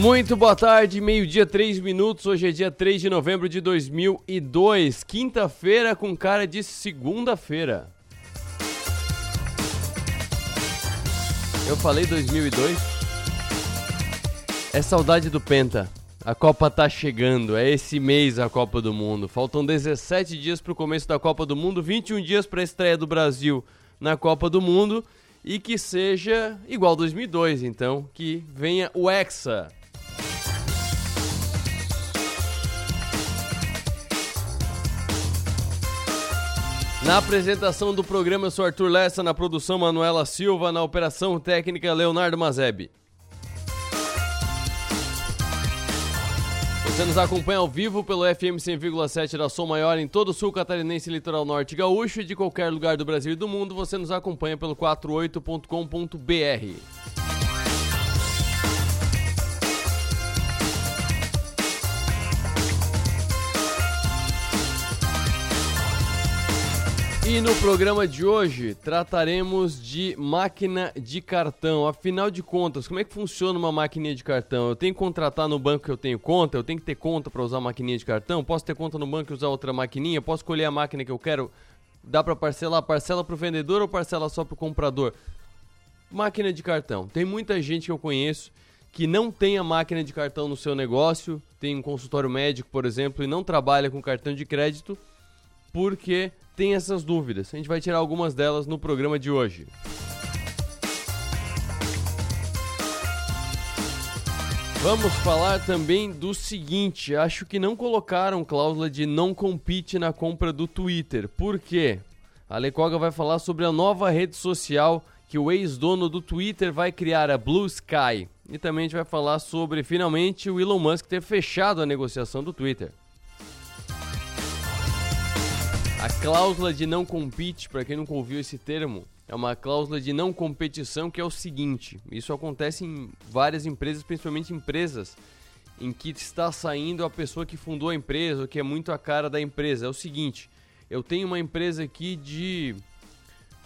Muito boa tarde, meio-dia, 3 minutos. Hoje é dia 3 de novembro de 2002, quinta-feira com cara de segunda-feira. Eu falei 2002? É saudade do Penta. A Copa tá chegando, é esse mês a Copa do Mundo. Faltam 17 dias pro começo da Copa do Mundo, 21 dias para a estreia do Brasil na Copa do Mundo e que seja igual 2002, então, que venha o Hexa. Na apresentação do programa, eu sou Arthur Lessa, na produção Manuela Silva, na operação técnica Leonardo Mazeb. Você nos acompanha ao vivo pelo FM 100,7 da Som Maior em todo o sul catarinense, litoral norte gaúcho e de qualquer lugar do Brasil e do mundo. Você nos acompanha pelo 48.com.br. E no programa de hoje trataremos de máquina de cartão. Afinal de contas, como é que funciona uma maquininha de cartão? Eu tenho que contratar no banco que eu tenho conta? Eu tenho que ter conta para usar a maquininha de cartão? Posso ter conta no banco e usar outra maquininha? Posso escolher a máquina que eu quero? Dá para parcelar? Parcela para o vendedor ou parcela só para o comprador? Máquina de cartão. Tem muita gente que eu conheço que não tem a máquina de cartão no seu negócio, tem um consultório médico, por exemplo, e não trabalha com cartão de crédito porque tem essas dúvidas. A gente vai tirar algumas delas no programa de hoje. Vamos falar também do seguinte: acho que não colocaram cláusula de não compete na compra do Twitter. Por quê? A Lecoga vai falar sobre a nova rede social que o ex-dono do Twitter vai criar, a Blue Sky. E também a gente vai falar sobre finalmente o Elon Musk ter fechado a negociação do Twitter. A cláusula de não compete, para quem nunca ouviu esse termo, é uma cláusula de não competição que é o seguinte: isso acontece em várias empresas, principalmente empresas em que está saindo a pessoa que fundou a empresa, ou que é muito a cara da empresa. É o seguinte: eu tenho uma empresa aqui de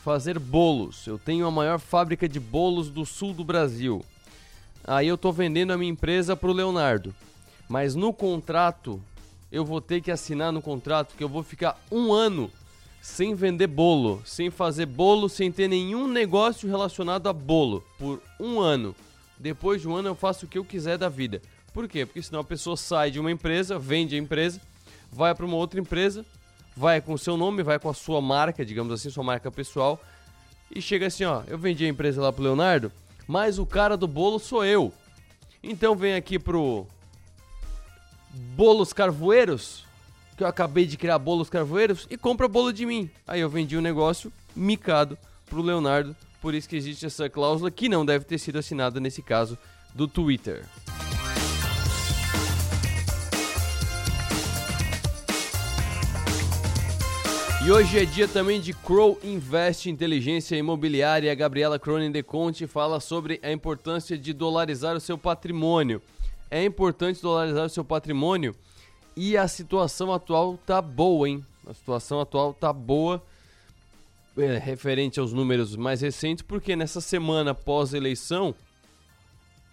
fazer bolos. Eu tenho a maior fábrica de bolos do sul do Brasil. Aí eu estou vendendo a minha empresa para o Leonardo. Mas no contrato eu vou ter que assinar no contrato que eu vou ficar um ano sem vender bolo, sem fazer bolo, sem ter nenhum negócio relacionado a bolo por um ano. Depois de um ano eu faço o que eu quiser da vida. Por quê? Porque senão a pessoa sai de uma empresa, vende a empresa, vai para uma outra empresa, vai com o seu nome, vai com a sua marca, digamos assim, sua marca pessoal, e chega assim, ó, eu vendi a empresa lá pro Leonardo, mas o cara do bolo sou eu. Então vem aqui pro bolos carvoeiros, que eu acabei de criar bolos carvoeiros, e compra bolo de mim. Aí eu vendi o um negócio micado pro Leonardo, por isso que existe essa cláusula que não deve ter sido assinada nesse caso do Twitter. E hoje é dia também de Crow Invest Inteligência Imobiliária. A Gabriela Cronin de Conte fala sobre a importância de dolarizar o seu patrimônio é importante dolarizar o seu patrimônio e a situação atual tá boa, hein? A situação atual tá boa é, referente aos números mais recentes, porque nessa semana pós-eleição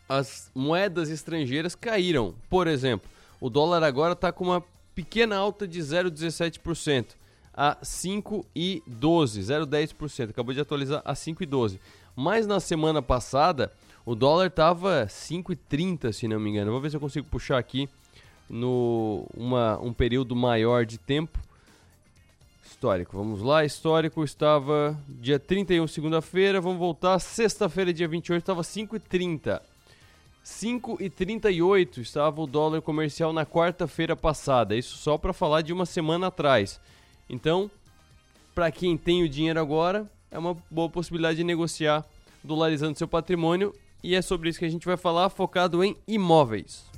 as moedas estrangeiras caíram. Por exemplo, o dólar agora está com uma pequena alta de 0,17% a 5,12, 0,10%. Acabou de atualizar a 5,12. Mas na semana passada o dólar tava 5,30, se não me engano. Vou ver se eu consigo puxar aqui no uma, um período maior de tempo. Histórico, vamos lá. Histórico estava dia 31, segunda-feira. Vamos voltar. Sexta-feira, dia 28, estava 5,30. 5,38 estava o dólar comercial na quarta-feira passada. Isso só para falar de uma semana atrás. Então, para quem tem o dinheiro agora, é uma boa possibilidade de negociar dolarizando seu patrimônio e é sobre isso que a gente vai falar, focado em imóveis.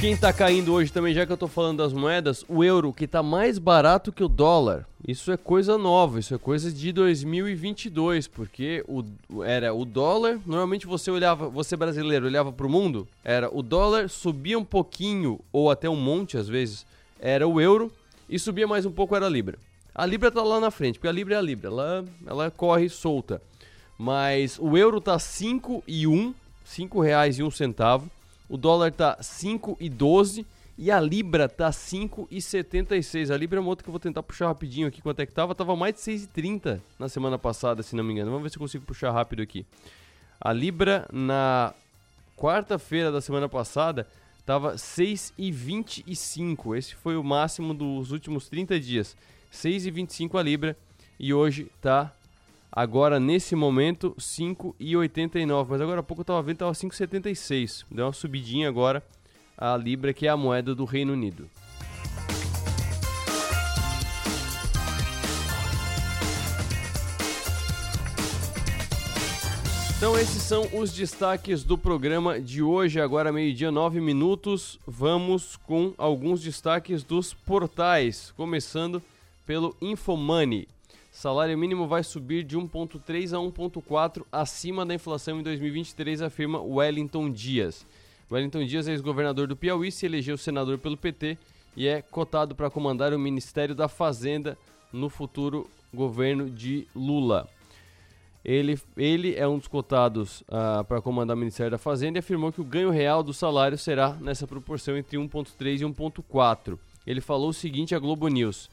Quem está caindo hoje também, já que eu estou falando das moedas, o euro que está mais barato que o dólar. Isso é coisa nova, isso é coisa de 2022, porque o, era o dólar, normalmente você olhava, você brasileiro olhava para o mundo, era o dólar subia um pouquinho ou até um monte às vezes, era o euro e subia mais um pouco era a libra. A Libra tá lá na frente, porque a Libra é a Libra, ela, ela corre solta. Mas o euro tá 5 e 1, 5 reais e 1 centavo. O dólar tá 5 e 12 e a Libra tá 5,76. A Libra é uma outra que eu vou tentar puxar rapidinho aqui quanto é que tava. Tava mais de 6,30 na semana passada, se não me engano. Vamos ver se eu consigo puxar rápido aqui. A Libra na quarta-feira da semana passada tava 6,25. Esse foi o máximo dos últimos 30 dias. 6,25 a Libra e hoje tá agora nesse momento 5,89. Mas agora há pouco eu tava vendo tava 5,76. Deu uma subidinha agora a Libra, que é a moeda do Reino Unido. Então esses são os destaques do programa de hoje, agora meio-dia, nove minutos. Vamos com alguns destaques dos portais, começando pelo Infomoney. Salário mínimo vai subir de 1.3 a 1.4 acima da inflação em 2023, afirma Wellington Dias. Wellington Dias é ex-governador do Piauí, se elegeu senador pelo PT e é cotado para comandar o Ministério da Fazenda no futuro governo de Lula. Ele, ele é um dos cotados uh, para comandar o Ministério da Fazenda e afirmou que o ganho real do salário será nessa proporção entre 1,3 e 1,4. Ele falou o seguinte à Globo News: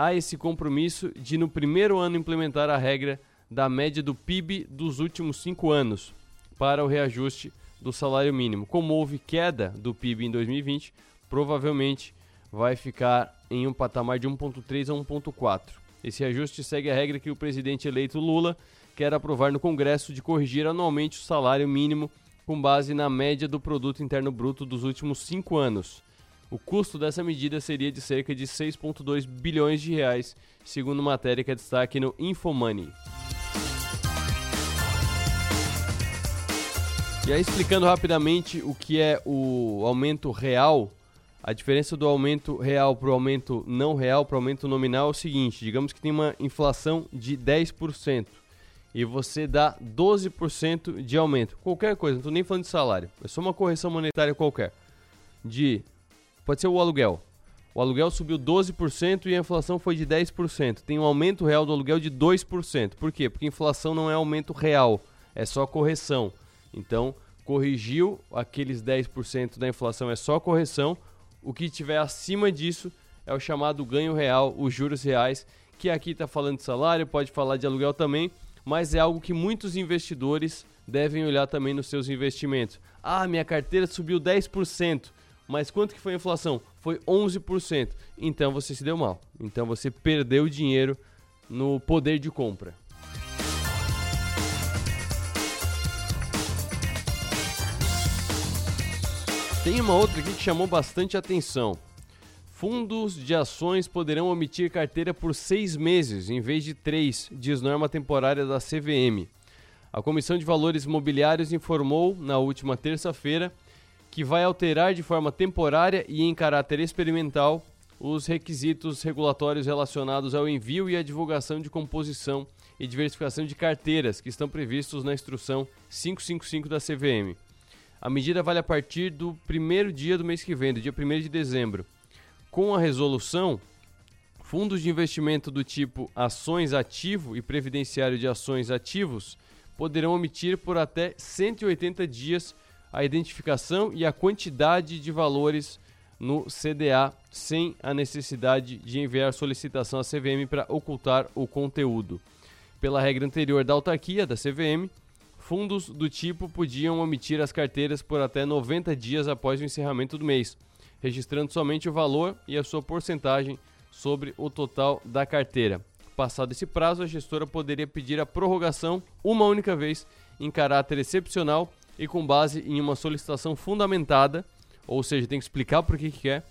há esse compromisso de no primeiro ano implementar a regra da média do PIB dos últimos cinco anos para o reajuste do salário mínimo. Como houve queda do PIB em 2020, provavelmente vai ficar em um patamar de 1,3 a 1,4. Esse ajuste segue a regra que o presidente eleito Lula quer aprovar no Congresso de corrigir anualmente o salário mínimo com base na média do produto interno bruto dos últimos cinco anos. O custo dessa medida seria de cerca de 6,2 bilhões de reais, segundo matéria que é destaque no Infomoney. E aí, explicando rapidamente o que é o aumento real, a diferença do aumento real para o aumento não real, para o aumento nominal é o seguinte: digamos que tem uma inflação de 10% e você dá 12% de aumento. Qualquer coisa, não estou nem falando de salário, é só uma correção monetária qualquer. De. Pode ser o aluguel. O aluguel subiu 12% e a inflação foi de 10%. Tem um aumento real do aluguel de 2%. Por quê? Porque inflação não é aumento real, é só correção. Então, corrigiu aqueles 10% da inflação, é só correção. O que tiver acima disso é o chamado ganho real, os juros reais, que aqui está falando de salário, pode falar de aluguel também, mas é algo que muitos investidores devem olhar também nos seus investimentos. Ah, minha carteira subiu 10%, mas quanto que foi a inflação? Foi 11%. Então você se deu mal. Então você perdeu dinheiro no poder de compra. Tem uma outra aqui que chamou bastante atenção. Fundos de ações poderão omitir carteira por seis meses, em vez de três, diz norma temporária da CVM. A Comissão de Valores Mobiliários informou, na última terça-feira, que vai alterar de forma temporária e em caráter experimental os requisitos regulatórios relacionados ao envio e à divulgação de composição e diversificação de carteiras que estão previstos na Instrução 555 da CVM. A medida vale a partir do primeiro dia do mês que vem, do dia 1 de dezembro. Com a resolução, fundos de investimento do tipo ações ativo e previdenciário de ações ativos poderão omitir por até 180 dias a identificação e a quantidade de valores no CDA sem a necessidade de enviar solicitação à CVM para ocultar o conteúdo. Pela regra anterior da autarquia da CVM, fundos do tipo podiam omitir as carteiras por até 90 dias após o encerramento do mês, registrando somente o valor e a sua porcentagem sobre o total da carteira. Passado esse prazo, a gestora poderia pedir a prorrogação uma única vez, em caráter excepcional e com base em uma solicitação fundamentada, ou seja, tem que explicar por que, que quer,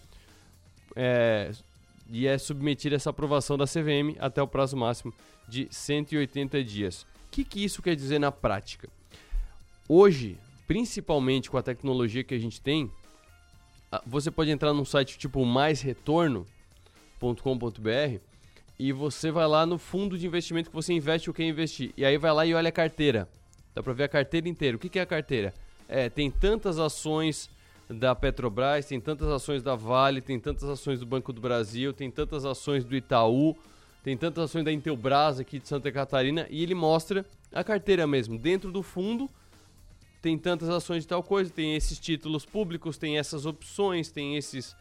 é, e é submeter essa aprovação da CVM até o prazo máximo de 180 dias. O que, que isso quer dizer na prática? Hoje, principalmente com a tecnologia que a gente tem, você pode entrar num site tipo maisretorno.com.br e você vai lá no fundo de investimento que você investe ou quer investir. E aí vai lá e olha a carteira. Dá para ver a carteira inteira. O que, que é a carteira? É, tem tantas ações da Petrobras, tem tantas ações da Vale, tem tantas ações do Banco do Brasil, tem tantas ações do Itaú, tem tantas ações da Intelbras aqui de Santa Catarina e ele mostra a carteira mesmo, dentro do fundo, tem tantas ações de tal coisa, tem esses títulos públicos, tem essas opções, tem esses,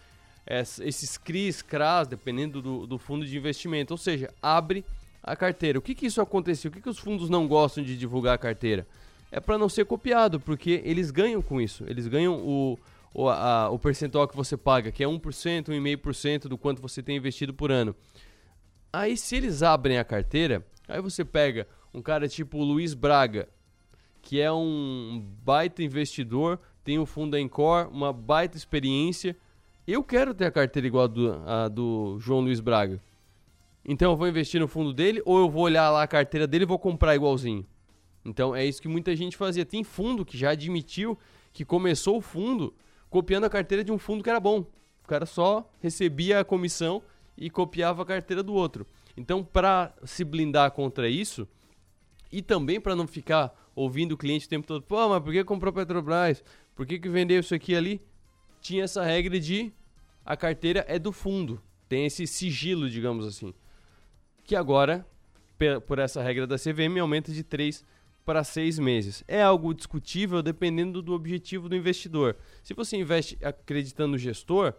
esses CRIs, CRAS, dependendo do, do fundo de investimento. Ou seja, abre a carteira. O que, que isso aconteceu? O que, que os fundos não gostam de divulgar a carteira? É para não ser copiado, porque eles ganham com isso. Eles ganham o, o, a, o percentual que você paga, que é 1%, 1,5% do quanto você tem investido por ano. Aí, se eles abrem a carteira, aí você pega um cara tipo o Luiz Braga, que é um baita investidor, tem o fundo da Encore, uma baita experiência. Eu quero ter a carteira igual a do, a do João Luiz Braga. Então eu vou investir no fundo dele ou eu vou olhar lá a carteira dele e vou comprar igualzinho. Então é isso que muita gente fazia. Tem fundo que já admitiu que começou o fundo copiando a carteira de um fundo que era bom. O cara só recebia a comissão e copiava a carteira do outro. Então, para se blindar contra isso e também para não ficar ouvindo o cliente o tempo todo, pô, mas por que comprou Petrobras? Por que, que vendeu isso aqui ali? Tinha essa regra de a carteira é do fundo. Tem esse sigilo, digamos assim. Que agora, por essa regra da CVM, aumenta de 3 para 6 meses. É algo discutível dependendo do objetivo do investidor. Se você investe acreditando no gestor,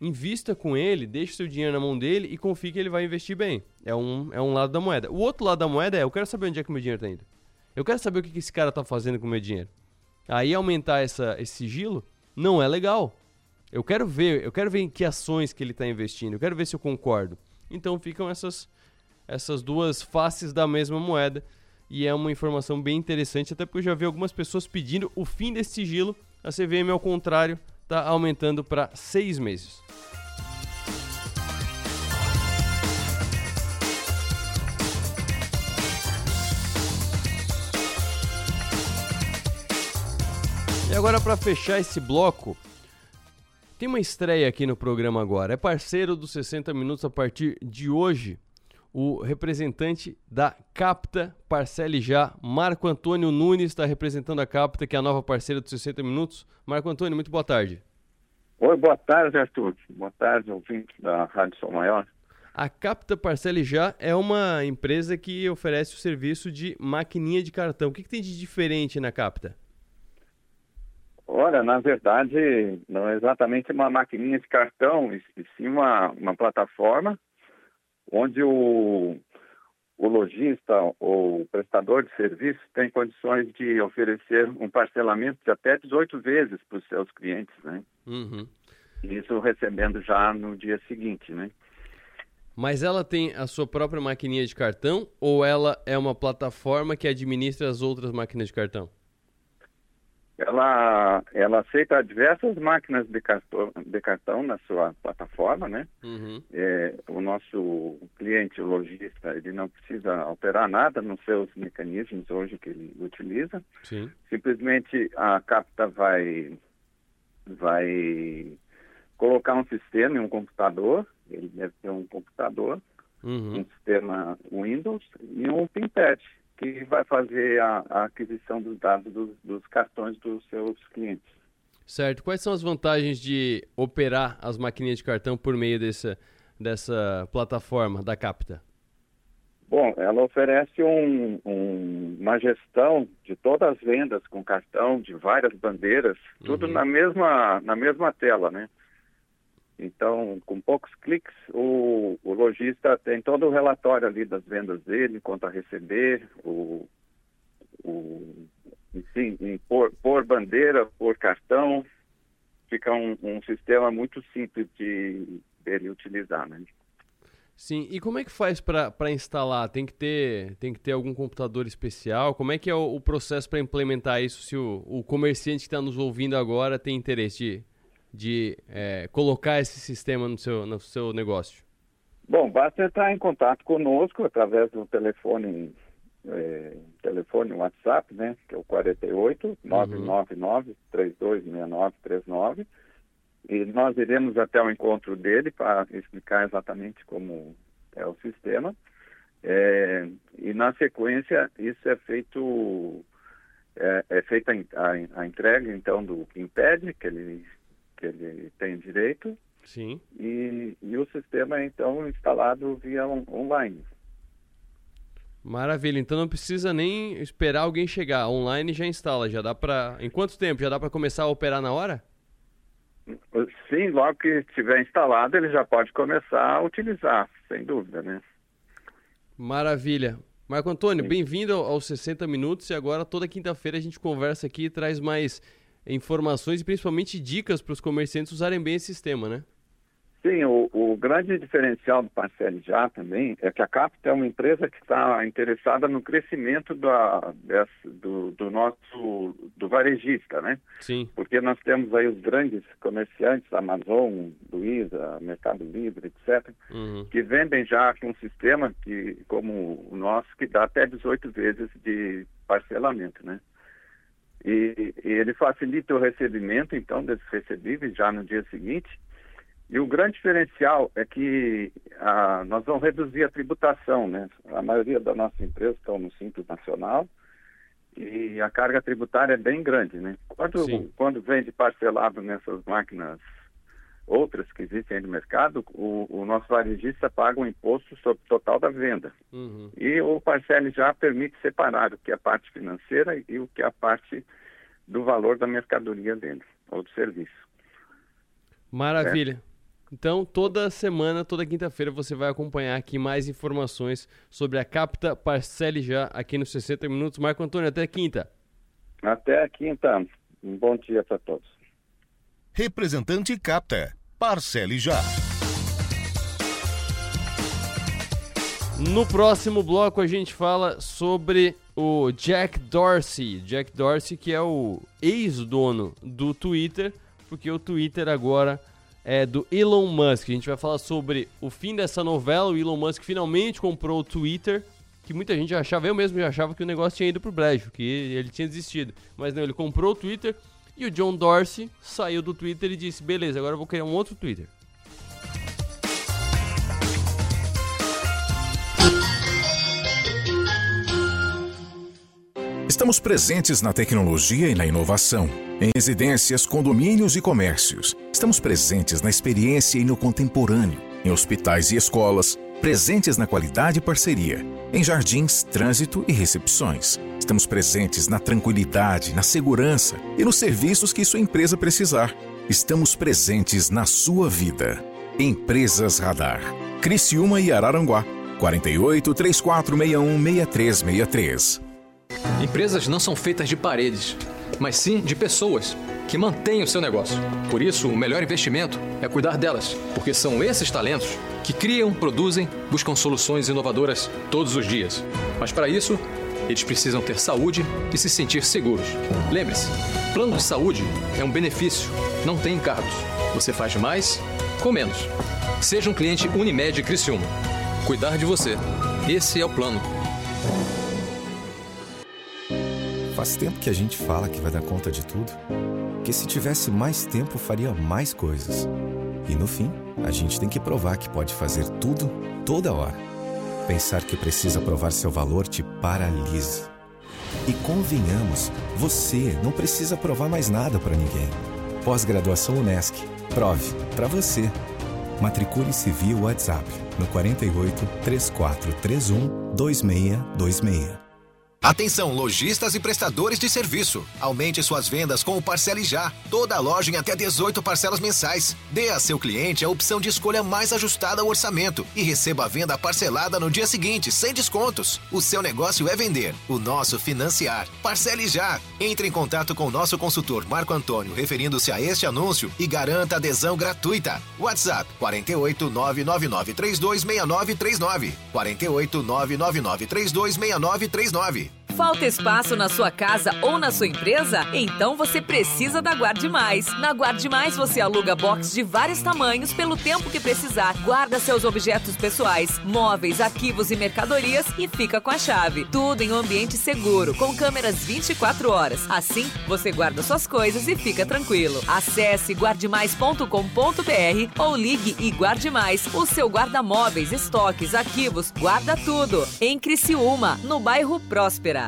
invista com ele, deixe seu dinheiro na mão dele e confie que ele vai investir bem. É um, é um lado da moeda. O outro lado da moeda é, eu quero saber onde é que meu dinheiro está indo. Eu quero saber o que, esse cara está fazendo com o meu dinheiro. Aí aumentar essa, esse sigilo não é legal. Eu quero ver, eu quero ver em que ações que ele está investindo, eu quero ver se eu concordo. Então ficam essas, essas duas faces da mesma moeda e é uma informação bem interessante, até porque eu já vi algumas pessoas pedindo o fim desse sigilo. A CVM, ao contrário, está aumentando para seis meses. E agora para fechar esse bloco, tem uma estreia aqui no programa agora. É parceiro dos 60 minutos a partir de hoje. O representante da Capta, Parcele Já, Marco Antônio Nunes, está representando a Capta, que é a nova parceira dos 60 Minutos. Marco Antônio, muito boa tarde. Oi, boa tarde, Arthur. Boa tarde, ouvinte da Rádio Sol Maior. A Capta Parcele Já é uma empresa que oferece o serviço de maquininha de cartão. O que, que tem de diferente na Capta? Olha, na verdade, não é exatamente uma maquininha de cartão, e sim uma, uma plataforma onde o, o lojista ou o prestador de serviço tem condições de oferecer um parcelamento de até 18 vezes para os seus clientes, né? Uhum. Isso recebendo já no dia seguinte, né? Mas ela tem a sua própria maquininha de cartão ou ela é uma plataforma que administra as outras máquinas de cartão? Ela, ela aceita diversas máquinas de cartão, de cartão na sua plataforma, né? Uhum. É, o nosso cliente, o lojista, ele não precisa alterar nada nos seus mecanismos hoje que ele utiliza. Sim. Simplesmente a Capta vai, vai colocar um sistema em um computador, ele deve ter um computador, uhum. um sistema Windows e um PinPad que vai fazer a, a aquisição dos dados dos, dos cartões dos seus clientes. Certo. Quais são as vantagens de operar as maquininhas de cartão por meio dessa, dessa plataforma da Capta? Bom, ela oferece um, um, uma gestão de todas as vendas com cartão, de várias bandeiras, tudo uhum. na, mesma, na mesma tela, né? Então, com poucos cliques, o, o lojista tem todo o relatório ali das vendas dele, quanto a receber, o, o, enfim, por, por bandeira, por cartão. Fica um, um sistema muito simples de dele utilizar, né? Sim, e como é que faz para instalar? Tem que, ter, tem que ter algum computador especial? Como é que é o, o processo para implementar isso se o, o comerciante que está nos ouvindo agora tem interesse de de é, colocar esse sistema no seu, no seu negócio? Bom, basta entrar em contato conosco através do telefone, é, telefone WhatsApp, né, que é o 48 999 326939 e nós iremos até o encontro dele para explicar exatamente como é o sistema. É, e na sequência isso é feito é, é feita a, a, entrega então do que impede que ele que ele tem direito. Sim. E, e o sistema é então instalado via on, online. Maravilha, então não precisa nem esperar alguém chegar. Online já instala, já dá para. Em quanto tempo? Já dá para começar a operar na hora? Sim, logo que estiver instalado, ele já pode começar a utilizar, sem dúvida, né? Maravilha. Marco Antônio, bem-vindo aos 60 Minutos e agora toda quinta-feira a gente conversa aqui e traz mais informações e principalmente dicas para os comerciantes usarem bem esse sistema, né? Sim, o, o, grande diferencial do Parcele Já também é que a Capta é uma empresa que está interessada no crescimento da, desse, do, do, nosso do varejista, né? Sim. Porque nós temos aí os grandes comerciantes, Amazon, Luiza, Mercado Livre, etc., uhum. que vendem já com um sistema que, como o nosso, que dá até 18 vezes de parcelamento, né? E, e ele facilita o recebimento, então, desses recebíveis já no dia seguinte e o grande diferencial é que ah, nós vamos reduzir a tributação, né? A maioria das nossas empresas estão no Simples Nacional e a carga tributária é bem grande, né? Quando, quando vende parcelado nessas máquinas outras que existem no mercado, o, o, nosso varejista paga um imposto sobre o total da venda. Uhum. E o parcele já permite separar o que é a parte financeira e o que é a parte do valor da mercadoria dele, ou do serviço. Maravilha. Então, toda semana, toda quinta-feira, você vai acompanhar aqui mais informações sobre a Capta Parcele Já aqui nos 60 Minutos. Marco Antônio, até quinta. Até quinta. Um bom dia para todos. Representante Capta. Parcele Já. No próximo bloco, a gente fala sobre o Jack Dorsey. Jack Dorsey, que é o ex-dono do Twitter, porque o Twitter agora é do Elon Musk. A gente vai falar sobre o fim dessa novela. O Elon Musk finalmente comprou o Twitter, que muita gente achava, eu mesmo já achava que o negócio tinha ido pro brejo, que ele tinha desistido. Mas não, ele comprou o Twitter e o John Dorsey saiu do Twitter e disse: beleza, agora eu vou criar um outro Twitter. Estamos presentes na tecnologia e na inovação, em residências, condomínios e comércios. Estamos presentes na experiência e no contemporâneo, em hospitais e escolas, presentes na qualidade e parceria, em jardins, trânsito e recepções. Estamos presentes na tranquilidade, na segurança e nos serviços que sua empresa precisar. Estamos presentes na sua vida. Empresas Radar. Criciúma e Araranguá. 48 3461 6363. Empresas não são feitas de paredes, mas sim de pessoas que mantêm o seu negócio. Por isso, o melhor investimento é cuidar delas, porque são esses talentos que criam, produzem, buscam soluções inovadoras todos os dias. Mas para isso, eles precisam ter saúde e se sentir seguros. Lembre-se, plano de saúde é um benefício, não tem encargos. Você faz mais com menos. Seja um cliente Unimed Criciúma. Cuidar de você. Esse é o plano. Faz tempo que a gente fala que vai dar conta de tudo, que se tivesse mais tempo faria mais coisas. E no fim, a gente tem que provar que pode fazer tudo, toda hora. Pensar que precisa provar seu valor te paralisa. E convenhamos, você não precisa provar mais nada para ninguém. Pós-graduação Unesc. Prove para você. Matricule-se via WhatsApp no 48 3431 2626. Atenção, lojistas e prestadores de serviço. Aumente suas vendas com o Parcele Já. Toda loja em até 18 parcelas mensais. Dê a seu cliente a opção de escolha mais ajustada ao orçamento e receba a venda parcelada no dia seguinte, sem descontos. O seu negócio é vender, o nosso financiar. Parcele Já. Entre em contato com o nosso consultor Marco Antônio, referindo-se a este anúncio e garanta adesão gratuita. WhatsApp 48 999 326939. 48 999 326939. Falta espaço na sua casa ou na sua empresa? Então você precisa da Guarde Mais. Na Guarde Mais você aluga box de vários tamanhos pelo tempo que precisar. Guarda seus objetos pessoais, móveis, arquivos e mercadorias e fica com a chave. Tudo em um ambiente seguro, com câmeras 24 horas. Assim, você guarda suas coisas e fica tranquilo. Acesse guardemais.com.br ou ligue e guarde mais. O seu guarda-móveis, estoques, arquivos, guarda tudo. Em Criciúma, no bairro Próspera.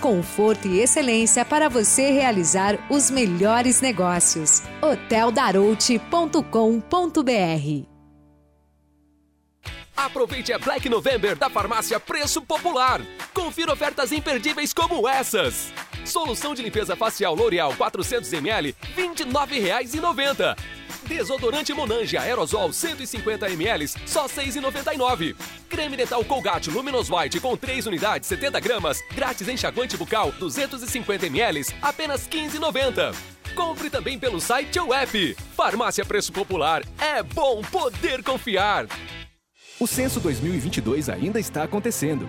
conforto e excelência para você realizar os melhores negócios. hoteldarouti.com.br Aproveite a Black November da farmácia Preço Popular. Confira ofertas imperdíveis como essas. Solução de limpeza facial L'Oreal 400ml, R$ 29,90. Desodorante Monange Aerosol 150ml, só R$ 6,99. Creme dental Colgate Luminous White com 3 unidades, 70 gramas, grátis enxaguante bucal 250ml, apenas R$ 15,90. Compre também pelo site ou app. Farmácia Preço Popular. É bom poder confiar. O Censo 2022 ainda está acontecendo.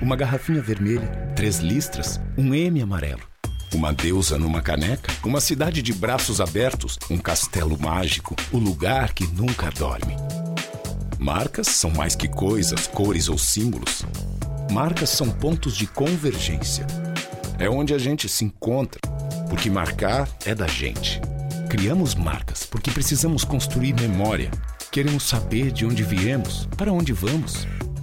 uma garrafinha vermelha, três listras, um M amarelo. Uma deusa numa caneca, uma cidade de braços abertos, um castelo mágico, o lugar que nunca dorme. Marcas são mais que coisas, cores ou símbolos. Marcas são pontos de convergência. É onde a gente se encontra, porque marcar é da gente. Criamos marcas porque precisamos construir memória. Queremos saber de onde viemos, para onde vamos.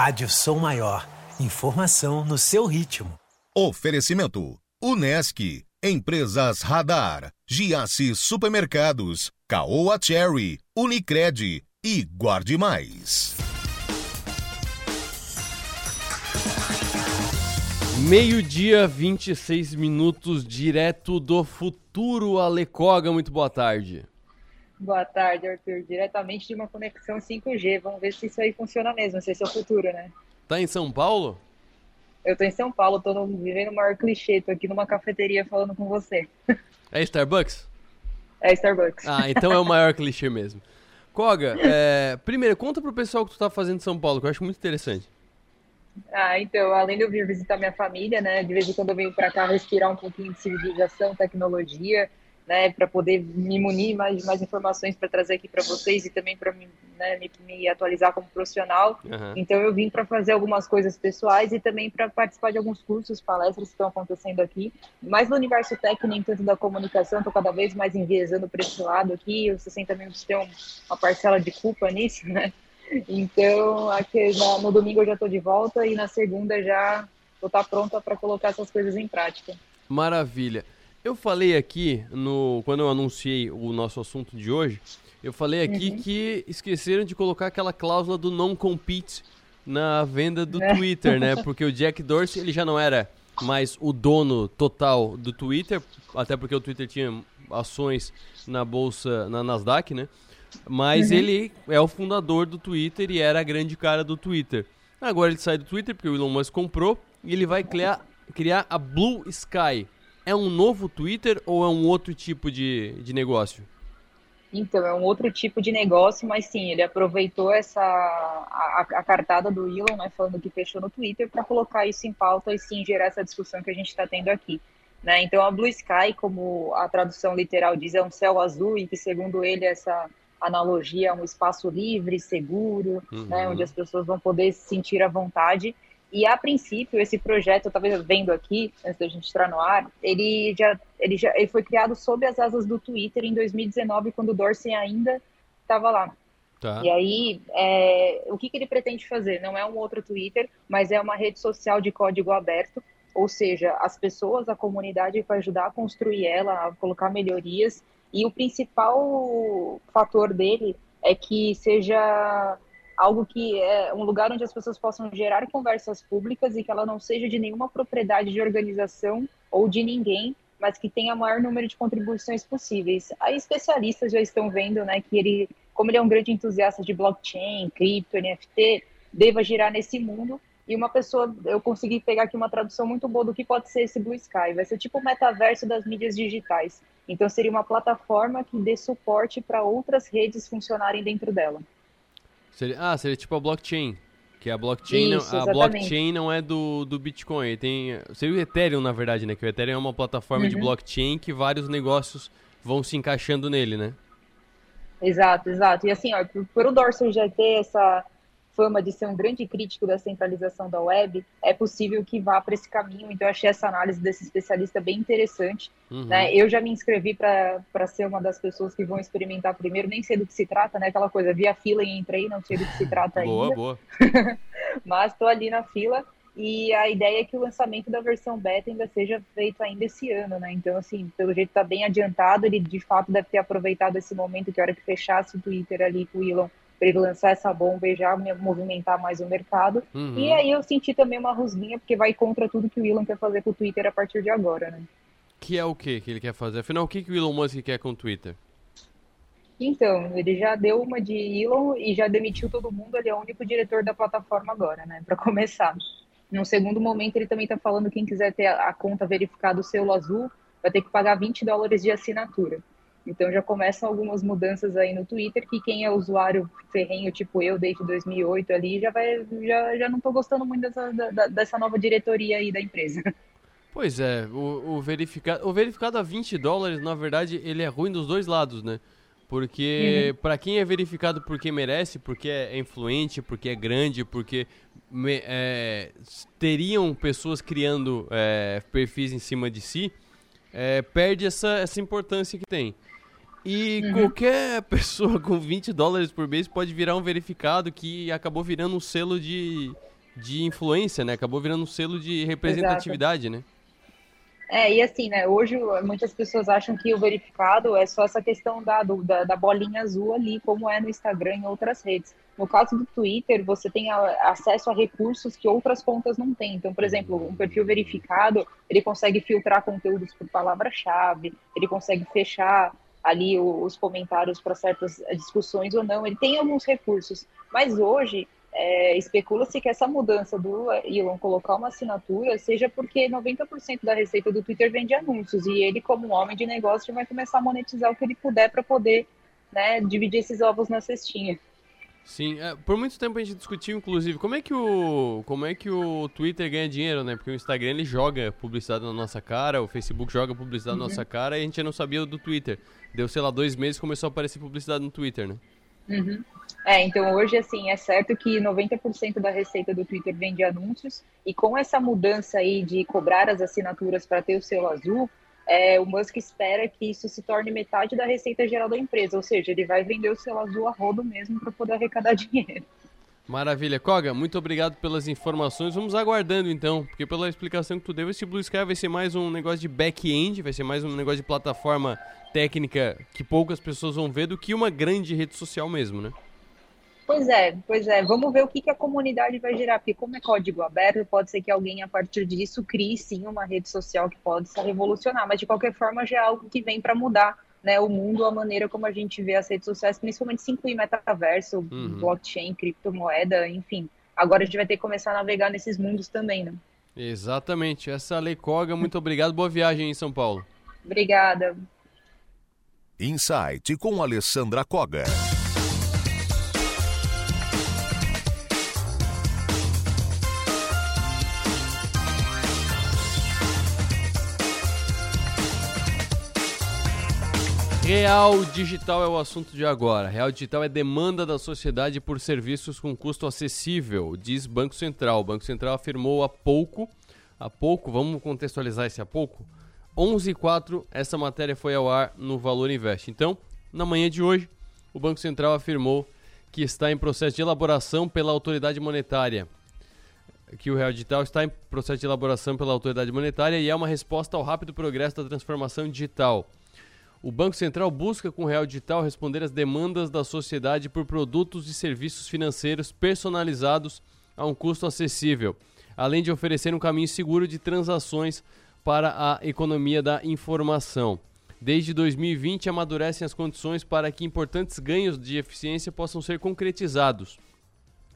Rádio Som Maior. Informação no seu ritmo. Oferecimento: Unesc, Empresas Radar, Giasse Supermercados, Caoa Cherry, Unicred e Guarde Mais. Meio-dia, 26 minutos, direto do futuro. Alecoga, muito boa tarde. Boa tarde, Arthur. Diretamente de uma conexão 5G. Vamos ver se isso aí funciona mesmo, se esse é o futuro, né? Tá em São Paulo? Eu tô em São Paulo, tô no, vivendo o maior clichê, tô aqui numa cafeteria falando com você. É Starbucks? É Starbucks. Ah, então é o maior clichê mesmo. Koga, é, primeiro, conta pro pessoal o que tu tá fazendo em São Paulo, que eu acho muito interessante. Ah, então, além de eu vir visitar minha família, né, de vez em quando eu venho para cá respirar um pouquinho de civilização, tecnologia, né, para poder me munir mais mais informações para trazer aqui para vocês e também para né, me, me, atualizar como profissional. Uhum. Então eu vim para fazer algumas coisas pessoais e também para participar de alguns cursos, palestras que estão acontecendo aqui. Mais no universo técnico, tanto da comunicação, estou cada vez mais enviesando para esse lado aqui. Você tem também tem uma parcela de culpa nisso, né? Então aqui no, no domingo eu já estou de volta e na segunda já vou estar tá pronta para colocar essas coisas em prática. Maravilha. Eu falei aqui, no, quando eu anunciei o nosso assunto de hoje, eu falei aqui uhum. que esqueceram de colocar aquela cláusula do não compete na venda do é. Twitter, né? Porque o Jack Dorsey ele já não era mais o dono total do Twitter, até porque o Twitter tinha ações na bolsa, na Nasdaq, né? Mas uhum. ele é o fundador do Twitter e era a grande cara do Twitter. Agora ele sai do Twitter porque o Elon Musk comprou e ele vai criar, criar a Blue Sky, é um novo Twitter ou é um outro tipo de, de negócio? Então, é um outro tipo de negócio, mas sim, ele aproveitou essa a, a cartada do Elon, né, falando que fechou no Twitter, para colocar isso em pauta e sim gerar essa discussão que a gente está tendo aqui. Né? Então, a Blue Sky, como a tradução literal diz, é um céu azul e que, segundo ele, essa analogia é um espaço livre, seguro, uhum. né, onde as pessoas vão poder se sentir à vontade. E a princípio, esse projeto, eu estava vendo aqui, antes da gente entrar no ar, ele já, ele já ele foi criado sob as asas do Twitter em 2019, quando o Dorsey ainda estava lá. Tá. E aí, é, o que, que ele pretende fazer? Não é um outro Twitter, mas é uma rede social de código aberto, ou seja, as pessoas, a comunidade vai ajudar a construir ela, a colocar melhorias, e o principal fator dele é que seja algo que é um lugar onde as pessoas possam gerar conversas públicas e que ela não seja de nenhuma propriedade de organização ou de ninguém, mas que tenha maior número de contribuições possíveis. Aí especialistas já estão vendo, né, que ele, como ele é um grande entusiasta de blockchain, cripto, NFT, deva girar nesse mundo. E uma pessoa, eu consegui pegar aqui uma tradução muito boa do que pode ser esse Blue Sky. Vai ser tipo o metaverso das mídias digitais. Então seria uma plataforma que dê suporte para outras redes funcionarem dentro dela. Seria, ah, seria tipo a blockchain. Que a blockchain, Isso, não, a blockchain não é do, do Bitcoin. Tem, seria o Ethereum, na verdade, né? Que o Ethereum é uma plataforma uhum. de blockchain que vários negócios vão se encaixando nele, né? Exato, exato. E assim, ó, por, por o Dorsey já ter essa fama de ser um grande crítico da centralização da web, é possível que vá para esse caminho. Então, eu achei essa análise desse especialista bem interessante. Uhum. Né? Eu já me inscrevi para ser uma das pessoas que vão experimentar primeiro, nem sei do que se trata, né? Aquela coisa, vi a fila e entrei, não sei do que se trata boa, ainda. Boa, Mas estou ali na fila. E a ideia é que o lançamento da versão beta ainda seja feito ainda esse ano, né? Então, assim, pelo jeito está bem adiantado, ele de fato deve ter aproveitado esse momento que a hora que fechasse o Twitter ali com o Elon, para ele lançar essa bomba e já movimentar mais o mercado. Uhum. E aí eu senti também uma rusguinha, porque vai contra tudo que o Elon quer fazer com o Twitter a partir de agora, né? Que é o que que ele quer fazer? Afinal, o que, que o Elon Musk quer com o Twitter? Então, ele já deu uma de Elon e já demitiu todo mundo, ele é o único diretor da plataforma agora, né? Para começar. Num segundo momento, ele também está falando que quem quiser ter a conta verificada o selo azul vai ter que pagar 20 dólares de assinatura. Então já começam algumas mudanças aí no Twitter que quem é usuário ferrenho, tipo eu, desde 2008 ali, já vai já, já não estou gostando muito dessa, da, dessa nova diretoria aí da empresa. Pois é, o, o, verificado, o verificado a 20 dólares, na verdade, ele é ruim dos dois lados, né? Porque uhum. para quem é verificado porque merece, porque é influente, porque é grande, porque me, é, teriam pessoas criando é, perfis em cima de si, é, perde essa, essa importância que tem. E uhum. qualquer pessoa com 20 dólares por mês pode virar um verificado que acabou virando um selo de, de influência, né? Acabou virando um selo de representatividade, Exato. né? É, e assim, né, hoje muitas pessoas acham que o verificado é só essa questão da, da, da bolinha azul ali, como é no Instagram e outras redes. No caso do Twitter, você tem a, acesso a recursos que outras contas não têm. Então, por exemplo, um perfil verificado, ele consegue filtrar conteúdos por palavra-chave, ele consegue fechar ali os comentários para certas discussões ou não. Ele tem alguns recursos, mas hoje é, especula-se que essa mudança do Elon colocar uma assinatura seja porque 90% da receita do Twitter vem de anúncios e ele, como um homem de negócio, vai começar a monetizar o que ele puder para poder né, dividir esses ovos na cestinha. Sim, é, por muito tempo a gente discutiu, inclusive, como é que o como é que o Twitter ganha dinheiro, né? Porque o Instagram ele joga publicidade na nossa cara, o Facebook joga publicidade uhum. na nossa cara e a gente não sabia do Twitter. Deu, sei lá, dois meses começou a aparecer publicidade no Twitter, né? Uhum. É, então hoje, assim, é certo que 90% da receita do Twitter vem de anúncios e com essa mudança aí de cobrar as assinaturas para ter o selo azul, é, o Musk espera que isso se torne metade da receita geral da empresa, ou seja, ele vai vender o selo azul a rodo mesmo para poder arrecadar dinheiro. Maravilha. Koga, muito obrigado pelas informações. Vamos aguardando então, porque pela explicação que tu deu, esse Blue Sky vai ser mais um negócio de back-end, vai ser mais um negócio de plataforma técnica que poucas pessoas vão ver do que uma grande rede social mesmo, né? Pois é, pois é. Vamos ver o que, que a comunidade vai gerar, porque como é código aberto, pode ser que alguém a partir disso crie sim uma rede social que pode se revolucionar, mas de qualquer forma já é algo que vem para mudar né, o mundo, a maneira como a gente vê as redes sociais, principalmente se incluir metaverso, uhum. blockchain, criptomoeda, enfim. Agora a gente vai ter que começar a navegar nesses mundos também, né? Exatamente. Essa é a Lei Koga, muito obrigado. Boa viagem em São Paulo. Obrigada. Insight com Alessandra Koga. Real Digital é o assunto de agora. Real Digital é demanda da sociedade por serviços com custo acessível, diz Banco Central. O Banco Central afirmou há pouco, há pouco, vamos contextualizar esse há pouco, 11 e 4, essa matéria foi ao ar no Valor Invest. Então, na manhã de hoje, o Banco Central afirmou que está em processo de elaboração pela autoridade monetária. Que o Real Digital está em processo de elaboração pela autoridade monetária e é uma resposta ao rápido progresso da transformação digital. O Banco Central busca com o Real Digital responder às demandas da sociedade por produtos e serviços financeiros personalizados a um custo acessível, além de oferecer um caminho seguro de transações para a economia da informação. Desde 2020, amadurecem as condições para que importantes ganhos de eficiência possam ser concretizados.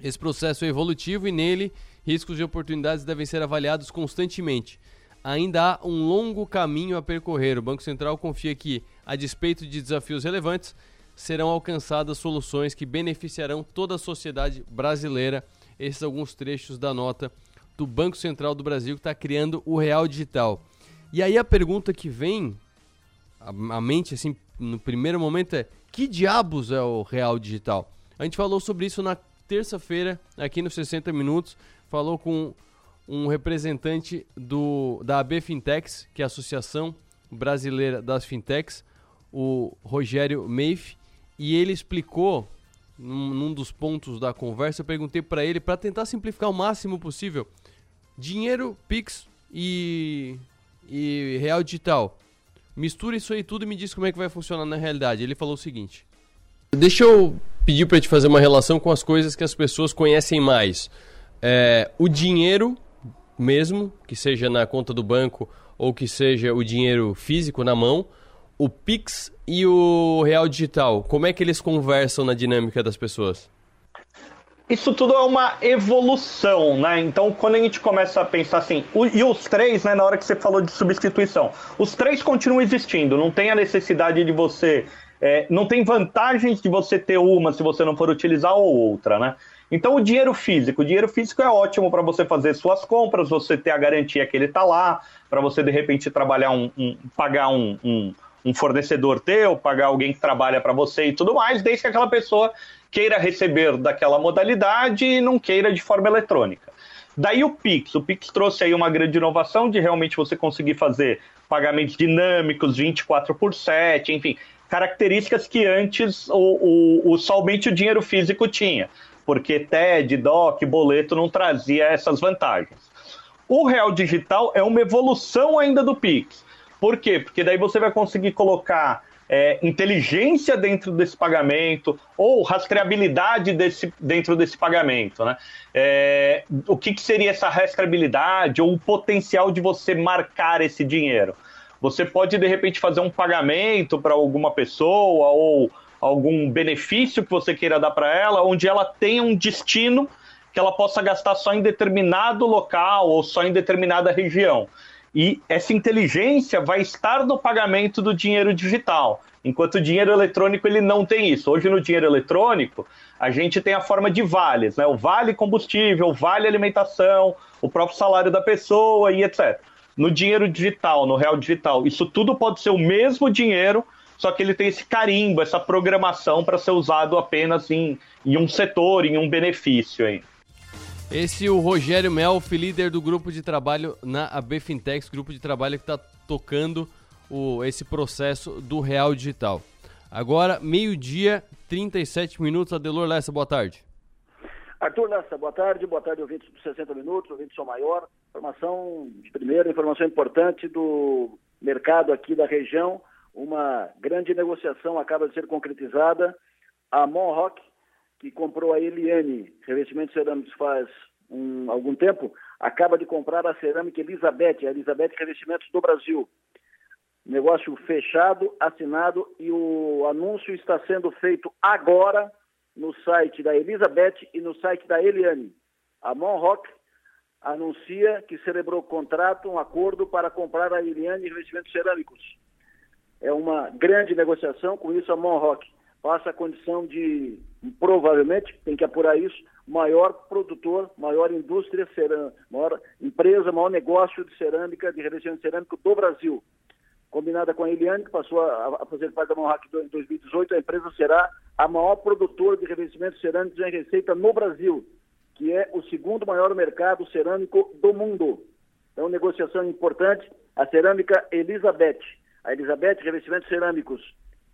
Esse processo é evolutivo e nele riscos e oportunidades devem ser avaliados constantemente. Ainda há um longo caminho a percorrer. O Banco Central confia que, a despeito de desafios relevantes, serão alcançadas soluções que beneficiarão toda a sociedade brasileira. Esses alguns trechos da nota do Banco Central do Brasil que está criando o Real Digital. E aí a pergunta que vem a, mente, assim, no primeiro momento é: que diabos é o Real Digital? A gente falou sobre isso na terça-feira, aqui nos 60 Minutos, falou com um representante do, da AB Fintechs, que é a Associação Brasileira das Fintechs, o Rogério Meif, e ele explicou, num, num dos pontos da conversa, eu perguntei para ele, para tentar simplificar o máximo possível, dinheiro, Pix e, e Real Digital mistura isso aí tudo e me diz como é que vai funcionar na realidade. Ele falou o seguinte: Deixa eu pedir para te fazer uma relação com as coisas que as pessoas conhecem mais. É, o dinheiro mesmo, que seja na conta do banco ou que seja o dinheiro físico na mão, o Pix e o Real Digital, como é que eles conversam na dinâmica das pessoas? isso tudo é uma evolução, né? Então, quando a gente começa a pensar assim, e os três, né, na hora que você falou de substituição, os três continuam existindo, não tem a necessidade de você. É, não tem vantagens de você ter uma se você não for utilizar ou outra, né? Então, o dinheiro físico, o dinheiro físico é ótimo para você fazer suas compras, você ter a garantia que ele está lá, para você de repente trabalhar um, um pagar um, um, um fornecedor teu, pagar alguém que trabalha para você e tudo mais, desde que aquela pessoa queira receber daquela modalidade e não queira de forma eletrônica. Daí o Pix. O Pix trouxe aí uma grande inovação de realmente você conseguir fazer pagamentos dinâmicos, 24 por 7, enfim, características que antes o, o, o somente o dinheiro físico tinha, porque TED, DOC, boleto não trazia essas vantagens. O real digital é uma evolução ainda do Pix. Por quê? Porque daí você vai conseguir colocar é, inteligência dentro desse pagamento ou rastreabilidade desse, dentro desse pagamento. Né? É, o que, que seria essa rastreabilidade ou o potencial de você marcar esse dinheiro? Você pode, de repente, fazer um pagamento para alguma pessoa ou algum benefício que você queira dar para ela, onde ela tenha um destino que ela possa gastar só em determinado local ou só em determinada região. E essa inteligência vai estar no pagamento do dinheiro digital, enquanto o dinheiro eletrônico ele não tem isso. Hoje no dinheiro eletrônico a gente tem a forma de vales, né? O vale combustível, o vale alimentação, o próprio salário da pessoa e etc. No dinheiro digital, no real digital, isso tudo pode ser o mesmo dinheiro, só que ele tem esse carimbo, essa programação para ser usado apenas em, em um setor, em um benefício aí. Esse é o Rogério Melf, líder do grupo de trabalho na AB Fintechs, grupo de trabalho que está tocando o, esse processo do Real Digital. Agora, meio-dia, 37 minutos. Adelor Lessa, boa tarde. Arthur Lessa, boa tarde. Boa tarde, ouvintes dos 60 minutos, ouvintes são maior. Informação de primeira, informação importante do mercado aqui da região. Uma grande negociação acaba de ser concretizada. A Monrock que comprou a Eliane Revestimentos Cerâmicos faz um, algum tempo, acaba de comprar a cerâmica Elizabeth, a Elizabeth Revestimentos do Brasil. Negócio fechado, assinado e o anúncio está sendo feito agora no site da Elizabeth e no site da Eliane. A Monrock anuncia que celebrou contrato, um acordo para comprar a Eliane Revestimentos Cerâmicos. É uma grande negociação, com isso a Monrock passa a condição de, provavelmente, tem que apurar isso, maior produtor, maior indústria cerâmica, maior empresa, maior negócio de cerâmica, de revestimento cerâmico do Brasil. combinada com a Eliane, que passou a, fazer parte da Monhac em 2018, a empresa será a maior produtora de revestimentos cerâmicos em receita no Brasil, que é o segundo maior mercado cerâmico do mundo. Então, negociação importante, a cerâmica Elizabeth. A Elizabeth Revestimentos Cerâmicos,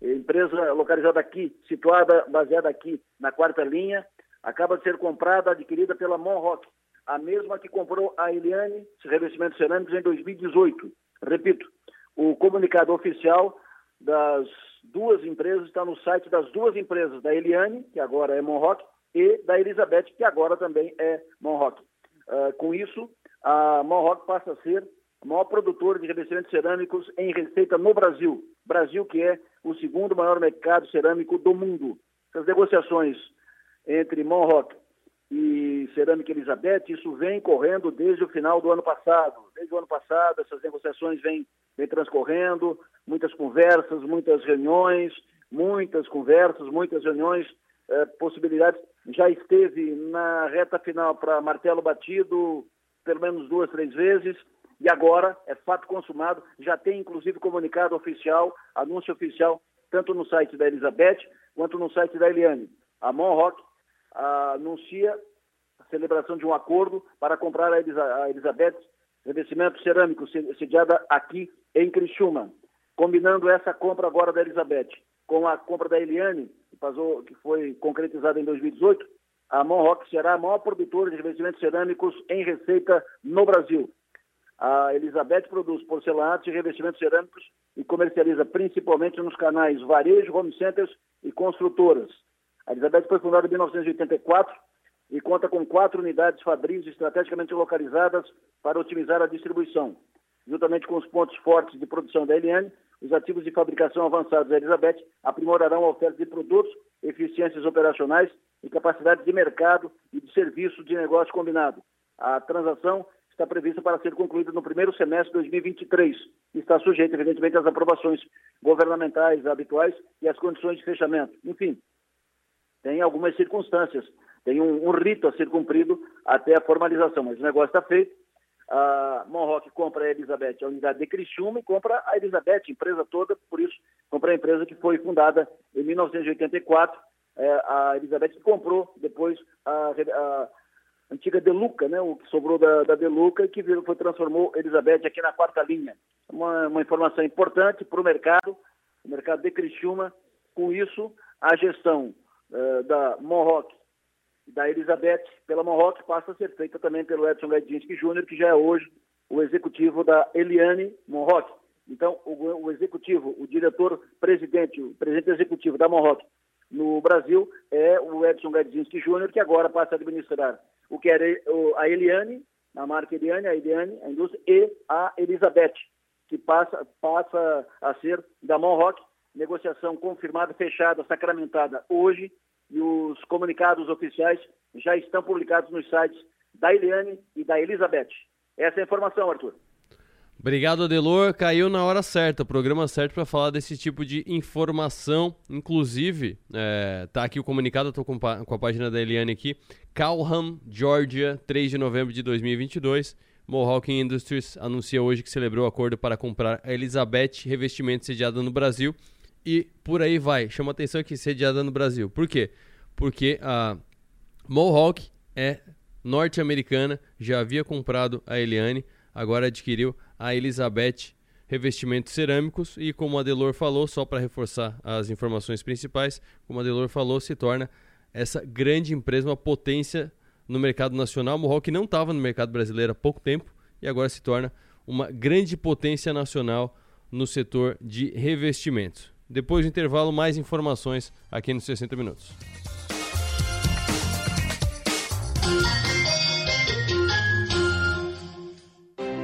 empresa localizada aqui, situada, baseada aqui na quarta linha, acaba de ser comprada, adquirida pela Monrock, a mesma que comprou a Eliane Revestimentos Cerâmicos em 2018. Repito, o comunicado oficial das duas empresas está no site das duas empresas, da Eliane, que agora é Monrock, e da Elizabeth, que agora também é Monrock. Uh, com isso, a Monrock passa a ser a maior produtora de revestimentos cerâmicos em receita no Brasil. Brasil que é o segundo maior mercado cerâmico do mundo. Essas negociações entre Monrock e Cerâmica Elizabeth, isso vem correndo desde o final do ano passado. Desde o ano passado, essas negociações vêm transcorrendo, muitas conversas, muitas reuniões, muitas conversas, muitas reuniões, eh, possibilidades. Já esteve na reta final para martelo batido pelo menos duas, três vezes, e agora é fato consumado, já tem inclusive comunicado oficial, anúncio oficial, tanto no site da Elizabeth quanto no site da Eliane. A Monrock anuncia a celebração de um acordo para comprar a, a Elizabeth revestimento cerâmico sediada aqui em Criciúma. Combinando essa compra agora da Elizabeth com a compra da Eliane, que, passou, que foi concretizada em 2018, a Monrock será a maior produtora de revestimentos cerâmicos em receita no Brasil. A Elizabeth produz porcelanatos e revestimentos cerâmicos e comercializa principalmente nos canais varejo, home centers e construtoras. A Elizabeth foi fundada em 1984 e conta com quatro unidades fabris estrategicamente localizadas para otimizar a distribuição. Juntamente com os pontos fortes de produção da Eliane, os ativos de fabricação avançados da Elizabeth aprimorarão a oferta de produtos, eficiências operacionais e capacidade de mercado e de serviço de negócio combinado. A transação está prevista para ser concluída no primeiro semestre de 2023 e está sujeita, evidentemente, às aprovações governamentais habituais e às condições de fechamento. Enfim, tem algumas circunstâncias, tem um, um rito a ser cumprido até a formalização, mas o negócio está feito. A Monrock compra a Elizabeth, a unidade de Criciúma, e compra a Elizabeth, empresa toda, por isso compra a empresa que foi fundada em 1984. É, a Elizabeth comprou depois a, a antiga Deluca, né, o que sobrou da, da Deluca que virou, foi, transformou Elizabeth aqui na quarta linha. Uma, uma informação importante para o mercado, o mercado de Criciúma. Com isso, a gestão uh, da Monrock da Elizabeth pela Monrock passa a ser feita também pelo Edson Gaidinski Júnior, que já é hoje o executivo da Eliane Monrock. Então, o, o executivo, o diretor-presidente, o presidente executivo da Monrock no Brasil é o Edson Gadzinski Júnior, que agora passa a administrar o que era a Eliane, a marca Eliane, a Eliane, a indústria, e a Elizabeth, que passa, passa a ser da Monrock, negociação confirmada, fechada, sacramentada hoje, e os comunicados oficiais já estão publicados nos sites da Eliane e da Elizabeth. Essa é a informação, Arthur. Obrigado, Adelor. Caiu na hora certa, programa certo para falar desse tipo de informação. Inclusive, é, tá aqui o comunicado, estou com, com, a página da Eliane aqui. Calham, Georgia, 3 de novembro de 2022. Mohawk Industries anuncia hoje que celebrou o acordo para comprar a Elizabeth Revestimento sediada no Brasil. E por aí vai. Chama atenção aqui, sediada no Brasil. Por quê? Porque a Mohawk é norte-americana, já havia comprado a Eliane, agora adquiriu a Elizabeth Revestimentos Cerâmicos e, como a Delor falou, só para reforçar as informações principais, como a Delor falou, se torna essa grande empresa, uma potência no mercado nacional. Mohawk não estava no mercado brasileiro há pouco tempo e agora se torna uma grande potência nacional no setor de revestimentos. Depois do intervalo, mais informações aqui nos 60 Minutos.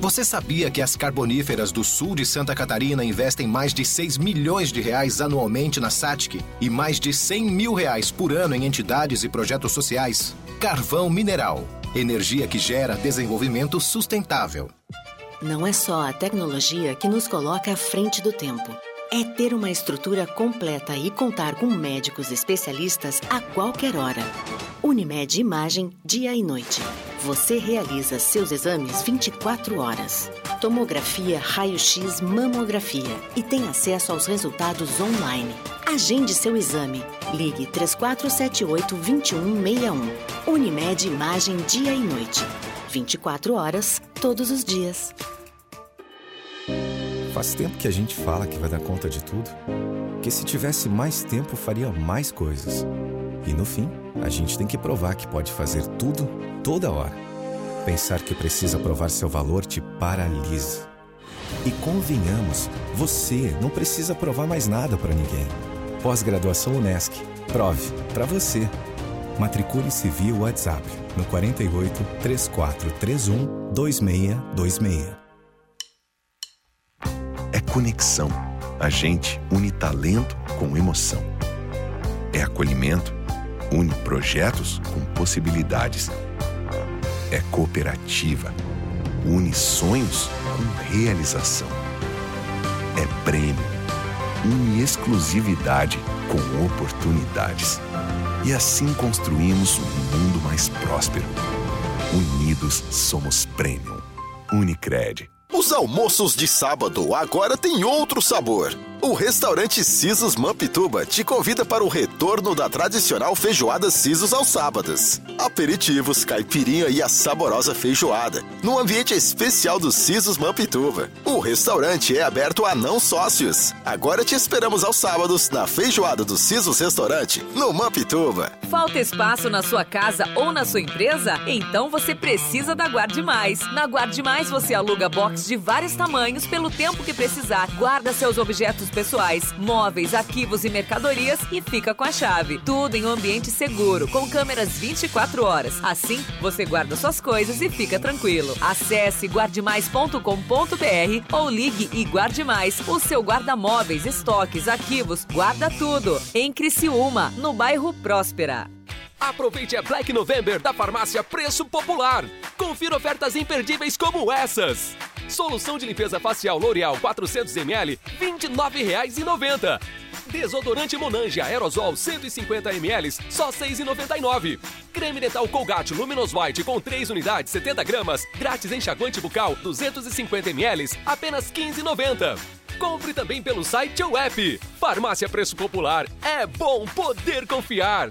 Você sabia que as carboníferas do sul de Santa Catarina investem mais de 6 milhões de reais anualmente na SATIC e mais de 100 mil reais por ano em entidades e projetos sociais? Carvão Mineral. Energia que gera desenvolvimento sustentável. Não é só a tecnologia que nos coloca à frente do tempo. É ter uma estrutura completa e contar com médicos especialistas a qualquer hora. Unimed Imagem, dia e noite. Você realiza seus exames 24 horas. Tomografia, raio-x, mamografia e tem acesso aos resultados online. Agende seu exame. Ligue 3478-2161. Unimed Imagem, dia e noite. 24 horas, todos os dias. Faz tempo que a gente fala que vai dar conta de tudo. Que se tivesse mais tempo, faria mais coisas. E no fim, a gente tem que provar que pode fazer tudo, toda hora. Pensar que precisa provar seu valor te paralisa. E convenhamos, você não precisa provar mais nada para ninguém. Pós-graduação Unesc. Prove para você. Matricule-se via WhatsApp no 48 3431 2626. É conexão. A gente une talento com emoção. É acolhimento. Une projetos com possibilidades. É cooperativa. Une sonhos com realização. É prêmio. Une exclusividade com oportunidades. E assim construímos um mundo mais próspero. Unidos somos Premium. Unicred. Os almoços de sábado agora têm outro sabor. O restaurante Sisos Mampituba te convida para o retorno da tradicional feijoada Sisos aos sábados. Aperitivos, caipirinha e a saborosa feijoada, no ambiente especial do Sisos Mampituba. O restaurante é aberto a não sócios. Agora te esperamos aos sábados na feijoada do Sisos Restaurante, no Mampituba. Falta espaço na sua casa ou na sua empresa? Então você precisa da Guarde Mais. Na Guarde Mais você aluga box de vários tamanhos pelo tempo que precisar. Guarda seus objetos pessoais, móveis, arquivos e mercadorias e fica com a chave. Tudo em um ambiente seguro, com câmeras 24 horas. Assim, você guarda suas coisas e fica tranquilo. Acesse guardemais.com.br ou ligue e guarde mais. O seu guarda-móveis, estoques, arquivos, guarda tudo. Em Criciúma, no bairro Próspera. Aproveite a Black November da farmácia Preço Popular. Confira ofertas imperdíveis como essas. Solução de limpeza facial L'Oreal 400ml, R$ 29,90. Desodorante Monange Aerosol 150ml, só R$ 6,99. Creme dental Colgate Luminous White com 3 unidades, 70 gramas, grátis enxaguante bucal 250ml, apenas R$ 15,90. Compre também pelo site ou app. Farmácia Preço Popular. É bom poder confiar.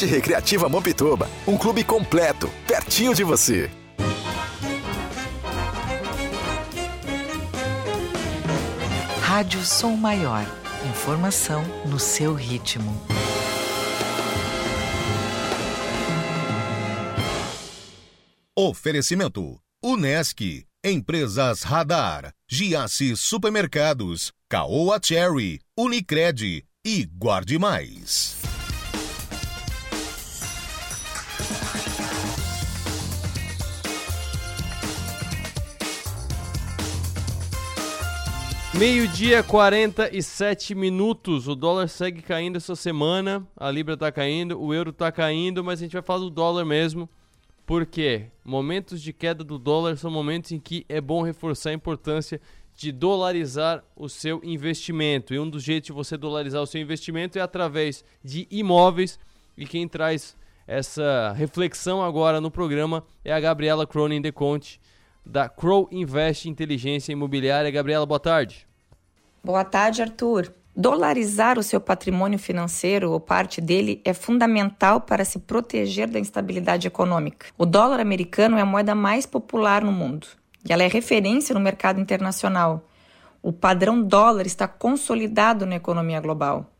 Recreativa Mampituba, um clube completo, pertinho de você. Rádio Som Maior. Informação no seu ritmo. Oferecimento: Unesc, Empresas Radar, Giasse Supermercados, Caoa Cherry, Unicred e Guarde Mais. Meio-dia, 47 minutos. O dólar segue caindo essa semana. A libra tá caindo, o euro tá caindo, mas a gente vai falar do dólar mesmo Porque momentos de queda do dólar são momentos em que é bom reforçar a importância de dolarizar o seu investimento. E um dos jeitos de você dolarizar o seu investimento é através de imóveis. E quem traz essa reflexão agora no programa é a Gabriela Cronin de Conte, da Crow Invest Inteligência Imobiliária. Gabriela, boa tarde. Boa tarde, Arthur. Dolarizar o seu patrimônio financeiro ou parte dele é fundamental para se proteger da instabilidade econômica. O dólar americano é a moeda mais popular no mundo e ela é referência no mercado internacional. O padrão dólar está consolidado na economia global.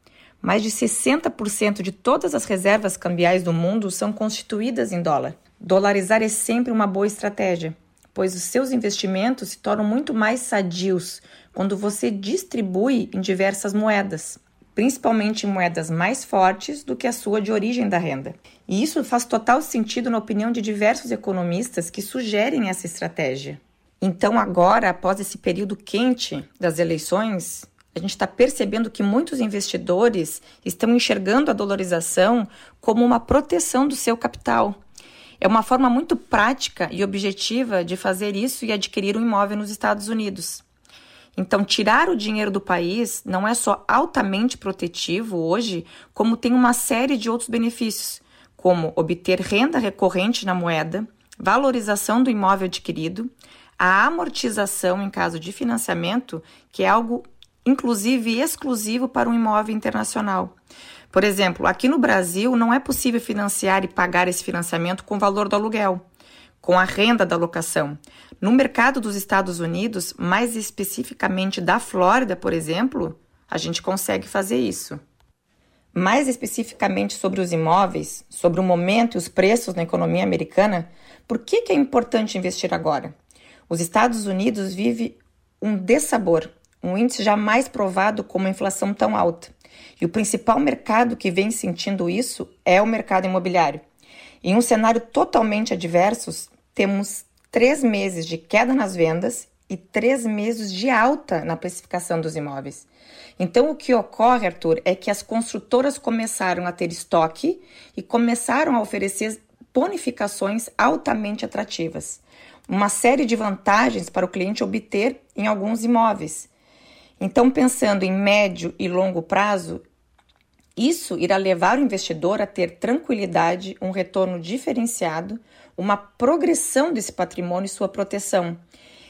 Mais de 60% de todas as reservas cambiais do mundo são constituídas em dólar. Dolarizar é sempre uma boa estratégia, pois os seus investimentos se tornam muito mais sadios quando você distribui em diversas moedas, principalmente em moedas mais fortes do que a sua de origem da renda. E isso faz total sentido na opinião de diversos economistas que sugerem essa estratégia. Então, agora, após esse período quente das eleições, a gente está percebendo que muitos investidores estão enxergando a dolarização como uma proteção do seu capital. É uma forma muito prática e objetiva de fazer isso e adquirir um imóvel nos Estados Unidos. Então, tirar o dinheiro do país não é só altamente protetivo hoje, como tem uma série de outros benefícios, como obter renda recorrente na moeda, valorização do imóvel adquirido, a amortização em caso de financiamento, que é algo inclusive exclusivo para um imóvel internacional. Por exemplo, aqui no Brasil não é possível financiar e pagar esse financiamento com o valor do aluguel com a renda da locação. No mercado dos Estados Unidos, mais especificamente da Flórida, por exemplo, a gente consegue fazer isso. Mais especificamente sobre os imóveis, sobre o momento e os preços na economia americana, por que, que é importante investir agora? Os Estados Unidos vive um dessabor, um índice jamais provado com uma inflação tão alta. E o principal mercado que vem sentindo isso é o mercado imobiliário. Em um cenário totalmente adverso, temos três meses de queda nas vendas e três meses de alta na precificação dos imóveis. Então, o que ocorre, Arthur, é que as construtoras começaram a ter estoque e começaram a oferecer bonificações altamente atrativas. Uma série de vantagens para o cliente obter em alguns imóveis. Então, pensando em médio e longo prazo, isso irá levar o investidor a ter tranquilidade, um retorno diferenciado, uma progressão desse patrimônio e sua proteção.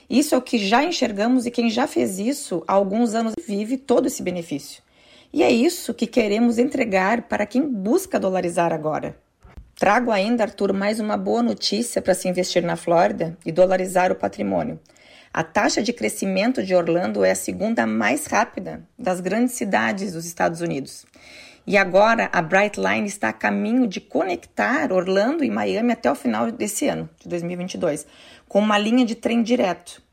Isso é o que já enxergamos e quem já fez isso há alguns anos vive todo esse benefício. E é isso que queremos entregar para quem busca dolarizar agora. Trago ainda, Arthur, mais uma boa notícia para se investir na Flórida e dolarizar o patrimônio. A taxa de crescimento de Orlando é a segunda mais rápida das grandes cidades dos Estados Unidos. E agora a Brightline está a caminho de conectar Orlando e Miami até o final desse ano, de 2022, com uma linha de trem direto.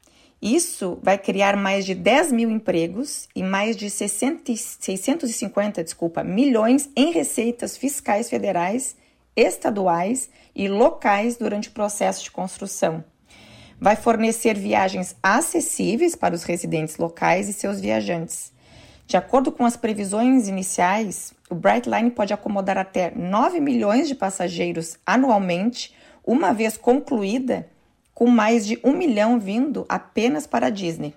Isso vai criar mais de 10 mil empregos e mais de 60, 650 desculpa, milhões em receitas fiscais federais, estaduais e locais durante o processo de construção. Vai fornecer viagens acessíveis para os residentes locais e seus viajantes de acordo com as previsões iniciais, o Brightline pode acomodar até 9 milhões de passageiros anualmente, uma vez concluída, com mais de um milhão vindo apenas para a Disney.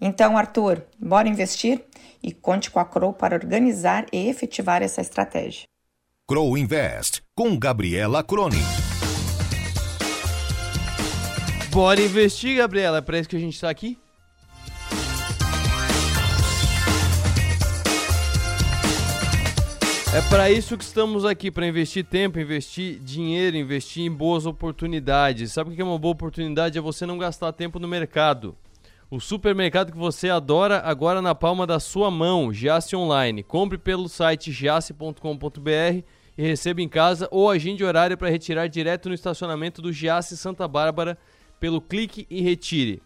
Então, Arthur, bora investir? E conte com a Crow para organizar e efetivar essa estratégia. Crow Invest, com Gabriela Cronin. Bora investir, Gabriela. É para isso que a gente está aqui? É para isso que estamos aqui, para investir tempo, investir dinheiro, investir em boas oportunidades. Sabe o que é uma boa oportunidade? É você não gastar tempo no mercado. O supermercado que você adora agora na palma da sua mão, Jace Online. Compre pelo site jace.com.br e receba em casa ou agende horário para retirar direto no estacionamento do Jace Santa Bárbara pelo clique e retire.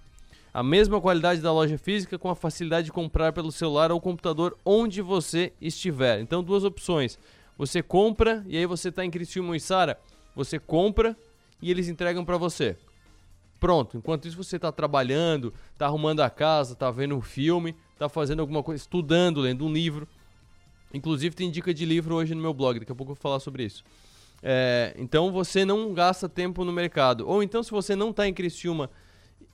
A mesma qualidade da loja física com a facilidade de comprar pelo celular ou computador onde você estiver. Então, duas opções. Você compra e aí você está em Criciúma e Sara, você compra e eles entregam para você. Pronto. Enquanto isso você está trabalhando, está arrumando a casa, está vendo um filme, está fazendo alguma coisa, estudando, lendo um livro. Inclusive tem dica de livro hoje no meu blog, daqui a pouco eu vou falar sobre isso. É, então você não gasta tempo no mercado. Ou então, se você não está em Criciúma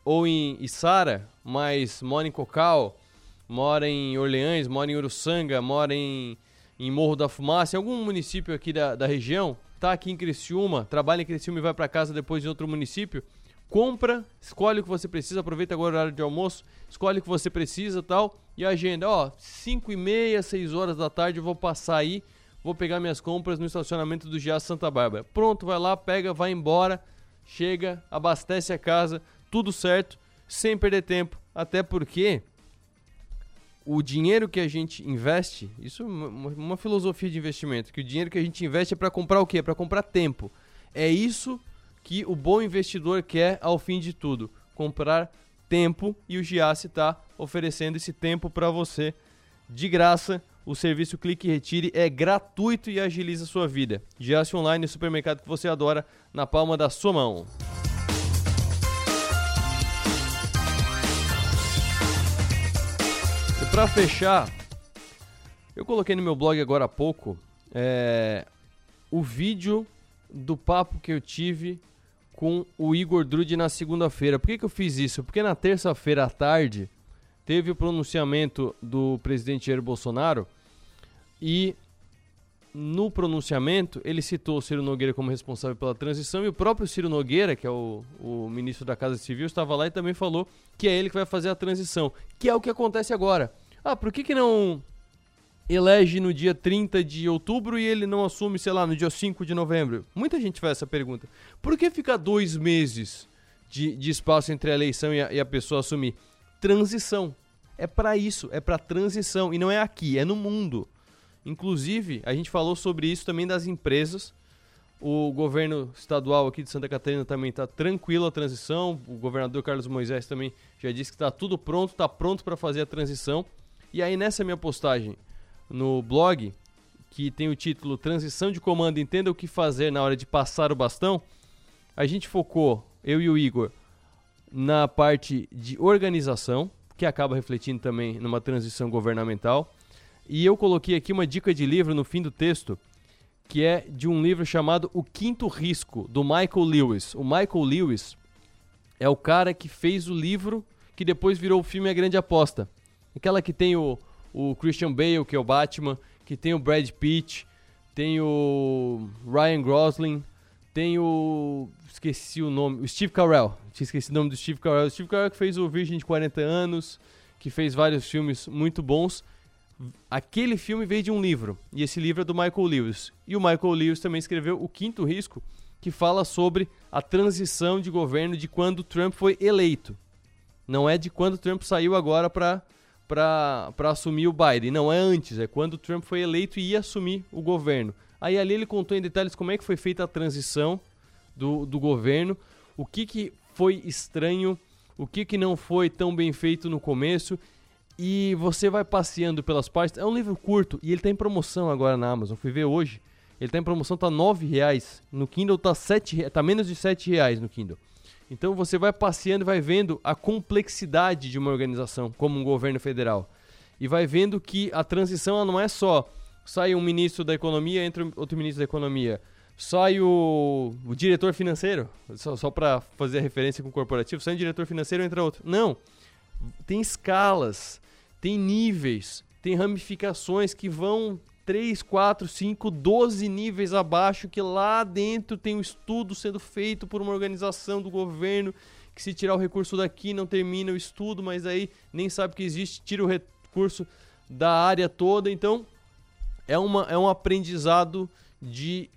ou em Içara, mas mora em Cocal, mora em Orleans, mora em Uruçanga, mora em, em Morro da Fumaça, em algum município aqui da, da região, tá aqui em Criciúma, trabalha em Criciúma e vai para casa depois de outro município, compra, escolhe o que você precisa, aproveita agora o horário de almoço, escolhe o que você precisa tal, e agenda, ó, 5 e meia, 6 horas da tarde eu vou passar aí, vou pegar minhas compras no estacionamento do Gias Santa Bárbara. Pronto, vai lá, pega, vai embora, chega, abastece a casa, tudo certo, sem perder tempo, até porque o dinheiro que a gente investe, isso é uma, uma filosofia de investimento, que o dinheiro que a gente investe é para comprar o quê? Para comprar tempo. É isso que o bom investidor quer ao fim de tudo, comprar tempo e o Giasse está oferecendo esse tempo para você de graça. O serviço Clique e Retire é gratuito e agiliza sua vida. Giasse Online, o supermercado que você adora, na palma da sua mão. para fechar, eu coloquei no meu blog agora há pouco é, o vídeo do papo que eu tive com o Igor Drude na segunda-feira. Por que, que eu fiz isso? Porque na terça-feira à tarde teve o pronunciamento do presidente Jair Bolsonaro e no pronunciamento ele citou o Ciro Nogueira como responsável pela transição e o próprio Ciro Nogueira, que é o, o ministro da Casa Civil, estava lá e também falou que é ele que vai fazer a transição, que é o que acontece agora. Ah, por que, que não elege no dia 30 de outubro e ele não assume, sei lá, no dia 5 de novembro? Muita gente faz essa pergunta. Por que ficar dois meses de, de espaço entre a eleição e a, e a pessoa assumir? Transição. É para isso, é para transição. E não é aqui, é no mundo. Inclusive, a gente falou sobre isso também das empresas. O governo estadual aqui de Santa Catarina também está tranquilo a transição. O governador Carlos Moisés também já disse que está tudo pronto, está pronto para fazer a transição. E aí nessa minha postagem no blog, que tem o título Transição de Comando, entenda o que fazer na hora de passar o bastão, a gente focou, eu e o Igor, na parte de organização, que acaba refletindo também numa transição governamental. E eu coloquei aqui uma dica de livro no fim do texto, que é de um livro chamado O Quinto Risco, do Michael Lewis. O Michael Lewis é o cara que fez o livro que depois virou o filme A Grande Aposta. Aquela que tem o, o Christian Bale, que é o Batman, que tem o Brad Pitt, tem o Ryan Gosling, tem o. Esqueci o nome. O Steve Carell. Tinha esquecido o nome do Steve Carell. O Steve Carell que fez o Virgem de 40 anos, que fez vários filmes muito bons. Aquele filme veio de um livro, e esse livro é do Michael Lewis. E o Michael Lewis também escreveu O Quinto Risco, que fala sobre a transição de governo de quando Trump foi eleito. Não é de quando Trump saiu agora para para assumir o Biden. Não, é antes, é quando Trump foi eleito e ia assumir o governo. Aí ali ele contou em detalhes como é que foi feita a transição do, do governo, o que, que foi estranho, o que, que não foi tão bem feito no começo. E você vai passeando pelas partes. É um livro curto e ele está em promoção agora na Amazon. Fui ver hoje. Ele está em promoção, tá R$ reais. No Kindle tá, 7, tá menos de R$ reais no Kindle. Então você vai passeando e vai vendo a complexidade de uma organização como um governo federal. E vai vendo que a transição não é só sai um ministro da economia, entra outro ministro da economia. Sai o, o diretor financeiro, só, só para fazer a referência com o corporativo, sai um diretor financeiro, entra outro. Não. Tem escalas, tem níveis, tem ramificações que vão 3, 4, 5, 12 níveis abaixo, que lá dentro tem um estudo sendo feito por uma organização do governo, que se tirar o recurso daqui não termina o estudo, mas aí nem sabe que existe, tira o recurso da área toda. Então, é, uma, é um aprendizado de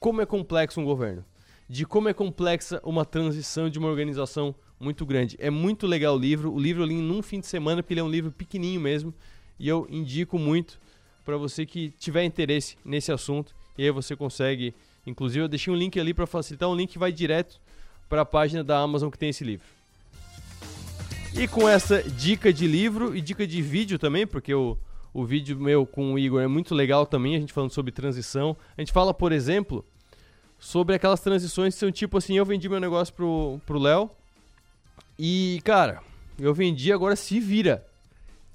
como é complexo um governo, de como é complexa uma transição de uma organização muito grande. É muito legal o livro. O livro eu li num fim de semana, porque ele é um livro pequenininho mesmo, e eu indico muito para você que tiver interesse nesse assunto. E aí você consegue, inclusive eu deixei um link ali para facilitar, um link que vai direto para a página da Amazon que tem esse livro. E com essa dica de livro e dica de vídeo também, porque o, o vídeo meu com o Igor é muito legal também, a gente falando sobre transição. A gente fala, por exemplo, sobre aquelas transições que são tipo assim, eu vendi meu negócio pro, pro Léo e, cara, eu vendi, agora se vira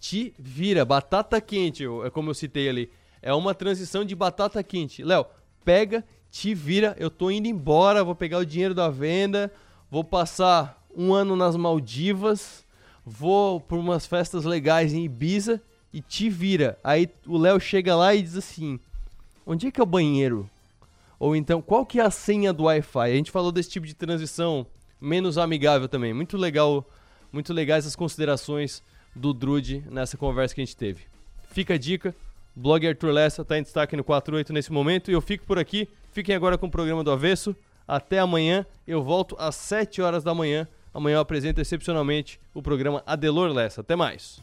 te vira. Batata quente, é como eu citei ali. É uma transição de batata quente. Léo, pega, te vira, eu tô indo embora, vou pegar o dinheiro da venda, vou passar um ano nas Maldivas, vou por umas festas legais em Ibiza e te vira. Aí o Léo chega lá e diz assim: onde é que é o banheiro? Ou então, qual que é a senha do Wi-Fi? A gente falou desse tipo de transição menos amigável também. Muito legal, muito legais as considerações do Drude nessa conversa que a gente teve. Fica a dica, blog Arthur Lessa está em destaque no 48 nesse momento e eu fico por aqui. Fiquem agora com o programa do Avesso. Até amanhã, eu volto às 7 horas da manhã. Amanhã eu apresento excepcionalmente o programa Adelor Lessa. Até mais.